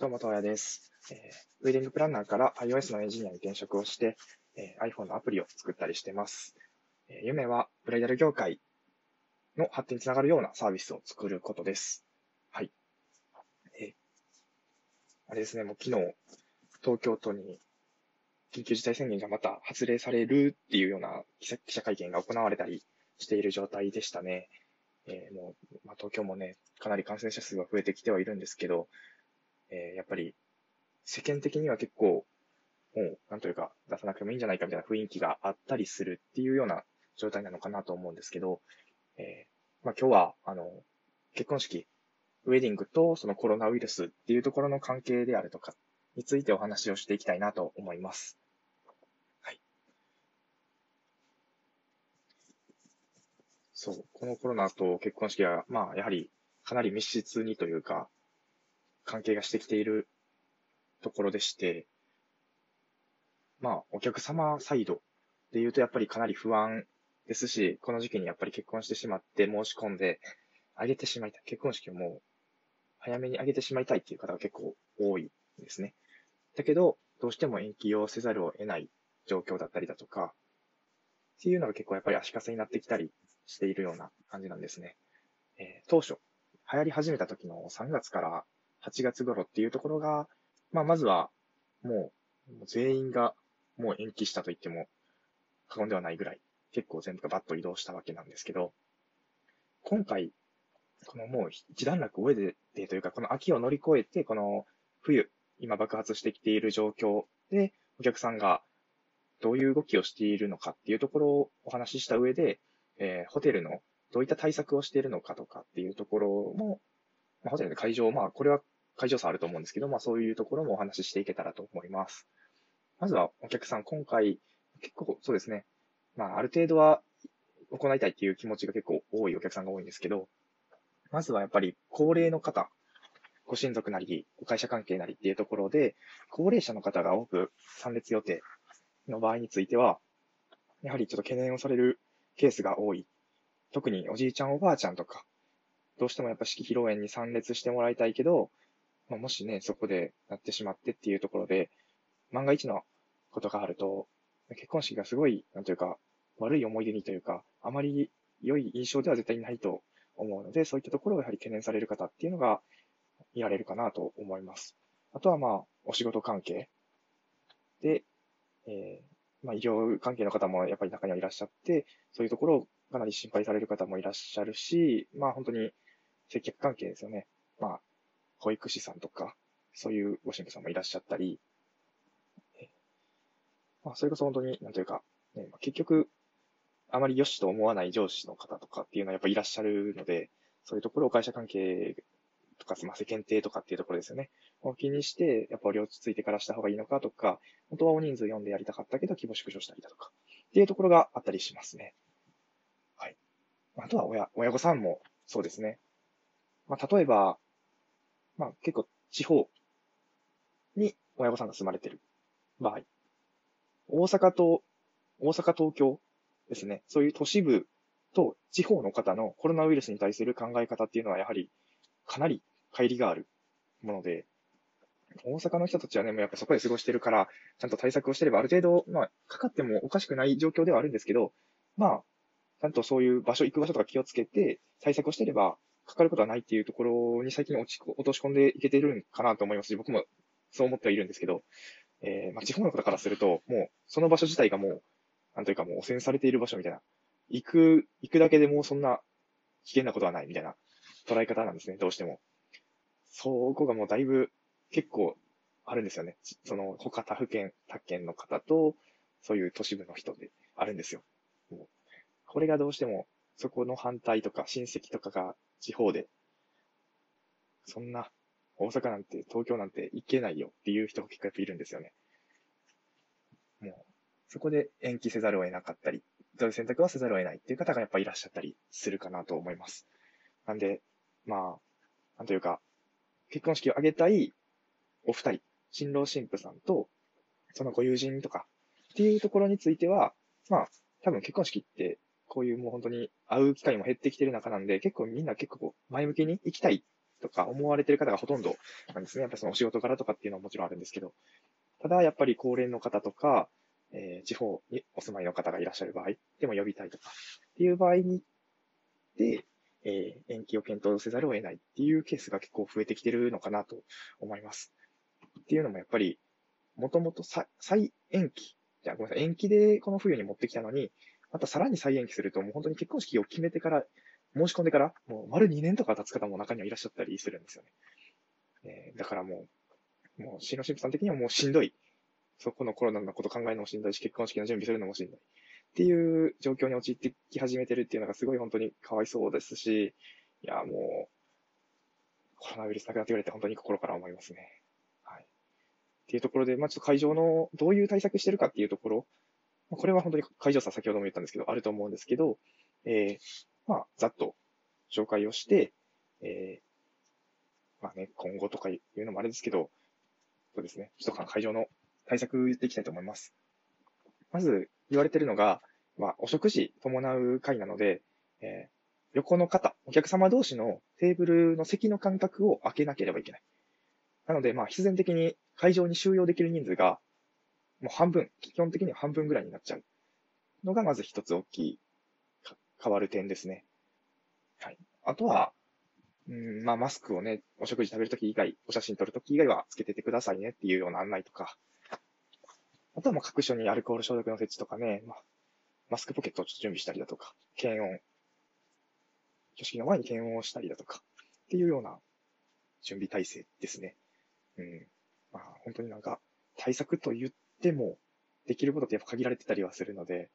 どうも、とやです、えー。ウェディングプランナーから iOS のエンジニアに転職をして、えー、iPhone のアプリを作ったりしてます。えー、夢はブライダル業界の発展につながるようなサービスを作ることです。はい。えー、あれですね、もう昨日、東京都に緊急事態宣言がまた発令されるっていうような記者会見が行われたりしている状態でしたね。えー、もう、まあ、東京もね、かなり感染者数が増えてきてはいるんですけど、えー、やっぱり世間的には結構、もう、なんというか、出さなくてもいいんじゃないかみたいな雰囲気があったりするっていうような状態なのかなと思うんですけど、えー、まあ今日は、あの、結婚式、ウェディングとそのコロナウイルスっていうところの関係であるとかについてお話をしていきたいなと思います。はい。そう、このコロナと結婚式は、まあやはりかなり密接にというか、関係がしてきているところでして、まあ、お客様サイドで言うとやっぱりかなり不安ですし、この時期にやっぱり結婚してしまって申し込んで、あげてしまいたい。結婚式をもう、早めにあげてしまいたいっていう方が結構多いんですね。だけど、どうしても延期をせざるを得ない状況だったりだとか、っていうのが結構やっぱり足かせになってきたりしているような感じなんですね。えー、当初、流行り始めた時の3月から8月頃っていうところが、まあ、まずは、もう、全員がもう延期したと言っても過言ではないぐらい、結構全部がバッと移動したわけなんですけど、今回、このもう一段落を終えてというか、この秋を乗り越えて、この冬、今爆発してきている状況で、お客さんがどういう動きをしているのかっていうところをお話しした上で、えー、ホテルのどういった対策をしているのかとかっていうところも、まあ、ホテルの会場、まあ、これは会場差あると思うんですけど、まあそういうところもお話ししていけたらと思います。まずはお客さん、今回、結構そうですね、まあある程度は行いたいっていう気持ちが結構多いお客さんが多いんですけど、まずはやっぱり高齢の方、ご親族なり、ご会社関係なりっていうところで、高齢者の方が多く参列予定の場合については、やはりちょっと懸念をされるケースが多い。特におじいちゃんおばあちゃんとか、どうしてもやっぱ式披露宴に参列してもらいたいけど、まあ、もしね、そこでなってしまってっていうところで、万が一のことがあると、結婚式がすごい、なんというか、悪い思い出にというか、あまり良い印象では絶対にないと思うので、そういったところがやはり懸念される方っていうのが見られるかなと思います。あとはまあ、お仕事関係で、えー、まあ医療関係の方もやっぱり中にはいらっしゃって、そういうところをかなり心配される方もいらっしゃるし、まあ本当に接客関係ですよね。まあ、保育士さんとか、そういうご神父さんもいらっしゃったり、まあ、それこそ本当に、なんというか、ね、結局、あまり良しと思わない上司の方とかっていうのはやっぱいらっしゃるので、そういうところを会社関係とか、まあ、世間体とかっていうところですよね。を気にして、やっぱり落ち着いてからした方がいいのかとか、本当は大人数読んでやりたかったけど、規模縮小したりだとか、っていうところがあったりしますね。はい。あとは親、親御さんもそうですね。まあ、例えば、まあ結構地方に親御さんが住まれてる場合、大阪と、大阪東京ですね、そういう都市部と地方の方のコロナウイルスに対する考え方っていうのはやはりかなり乖離があるもので、大阪の人たちはね、もうやっぱそこで過ごしてるから、ちゃんと対策をしてればある程度、まあ、かかってもおかしくない状況ではあるんですけど、まあ、ちゃんとそういう場所、行く場所とか気をつけて対策をしてれば、かかることはないっていうところに最近落ち落とし込んでいけてるんかなと思いますし、僕もそう思ってはいるんですけど、えー、まあ、地方の方からすると、もう、その場所自体がもう、なんというかもう汚染されている場所みたいな、行く、行くだけでもうそんな危険なことはないみたいな捉え方なんですね、どうしても。そこがもうだいぶ結構あるんですよね。その他他府県、他県の方と、そういう都市部の人であるんですよ。もうこれがどうしても、そこの反対とか親戚とかが地方で、そんな、大阪なんて、東京なんて行けないよっていう人が結構やっぱいるんですよね。もう、そこで延期せざるを得なかったり、そういう選択はせざるを得ないっていう方がやっぱいらっしゃったりするかなと思います。なんで、まあ、なんというか、結婚式を挙げたいお二人、新郎新婦さんと、そのご友人とかっていうところについては、まあ、多分結婚式ってこういうもう本当に会う機会も減ってきてる中なんで、結構みんな結構前向きに行きたいとか思われてる方がほとんどなんですね。やっぱそのお仕事柄とかっていうのはもちろんあるんですけど、ただやっぱり高齢の方とか、えー、地方にお住まいの方がいらっしゃる場合でも呼びたいとかっていう場合に、で、えー、延期を検討せざるを得ないっていうケースが結構増えてきてるのかなと思います。っていうのもやっぱり、もともと再延期、じゃあごめんなさい、延期でこの冬に持ってきたのに、またさらに再延期すると、もう本当に結婚式を決めてから、申し込んでから、もう丸2年とか経つ方も中にはいらっしゃったりするんですよね。えー、だからもう、もう、新郎新婦さん的にはもうしんどい。そこのコロナのこと考えるのもしんどいし、結婚式の準備するのもしんどい。っていう状況に陥ってき始めてるっていうのがすごい本当にかわいそうですし、いや、もう、コロナウイルスなくなってくれて本当に心から思いますね。っていうところで、まあちょっと会場のどういう対策してるかっていうところ、これは本当に会場さん先ほども言ったんですけど、あると思うんですけど、えー、まあ、ざっと紹介をして、えー、まあね、今後とかいうのもあれですけど、そうですね、一か会場の対策言っていきたいと思います。まず言われてるのが、まあ、お食事伴う会なので、えー、横の方、お客様同士のテーブルの席の間隔を空けなければいけない。なので、まあ、必然的に会場に収容できる人数が、もう半分、基本的には半分ぐらいになっちゃうのが、まず一つ大きい変わる点ですね。はい。あとは、うん、まあ、マスクをね、お食事食べるとき以外、お写真撮るとき以外はつけててくださいねっていうような案内とか、あとは、まあ、各所にアルコール消毒の設置とかね、まあ、マスクポケットをちょっと準備したりだとか、検温、挙式の前に検温をしたりだとか、っていうような準備体制ですね。うん。まあ、本当になんか、対策と言っても、できることってやっぱ限られてたりはするので、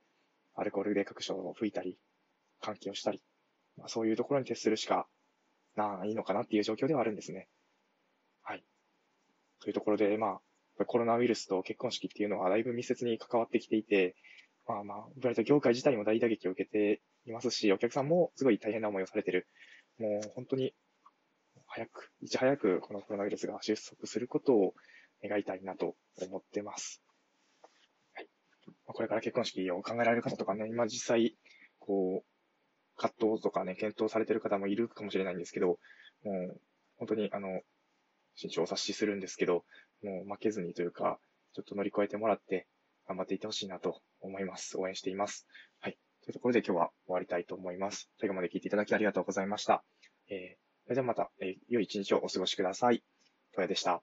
アルコールで各所を拭いたり、換気をしたり、まあ、そういうところに徹するしかないのかなっていう状況ではあるんですね。はい。というところで、まあ、コロナウイルスと結婚式っていうのはだいぶ密接に関わってきていて、まあまあ、ブライト業界自体も大打撃を受けていますし、お客さんもすごい大変な思いをされてる。もう本当に、早く、いち早くこのコロナウイルスが収束することを願いたいなと思ってます。はい。これから結婚式を考えられる方とかね、今実際、こう、葛藤とかね、検討されてる方もいるかもしれないんですけど、もう、本当に、あの、慎重を察しするんですけど、もう負けずにというか、ちょっと乗り越えてもらって、頑張っていってほしいなと思います。応援しています。はい。というところで今日は終わりたいと思います。最後まで聞いていただきありがとうございました。えー、それではまた、え、良い一日をお過ごしください。とやでした。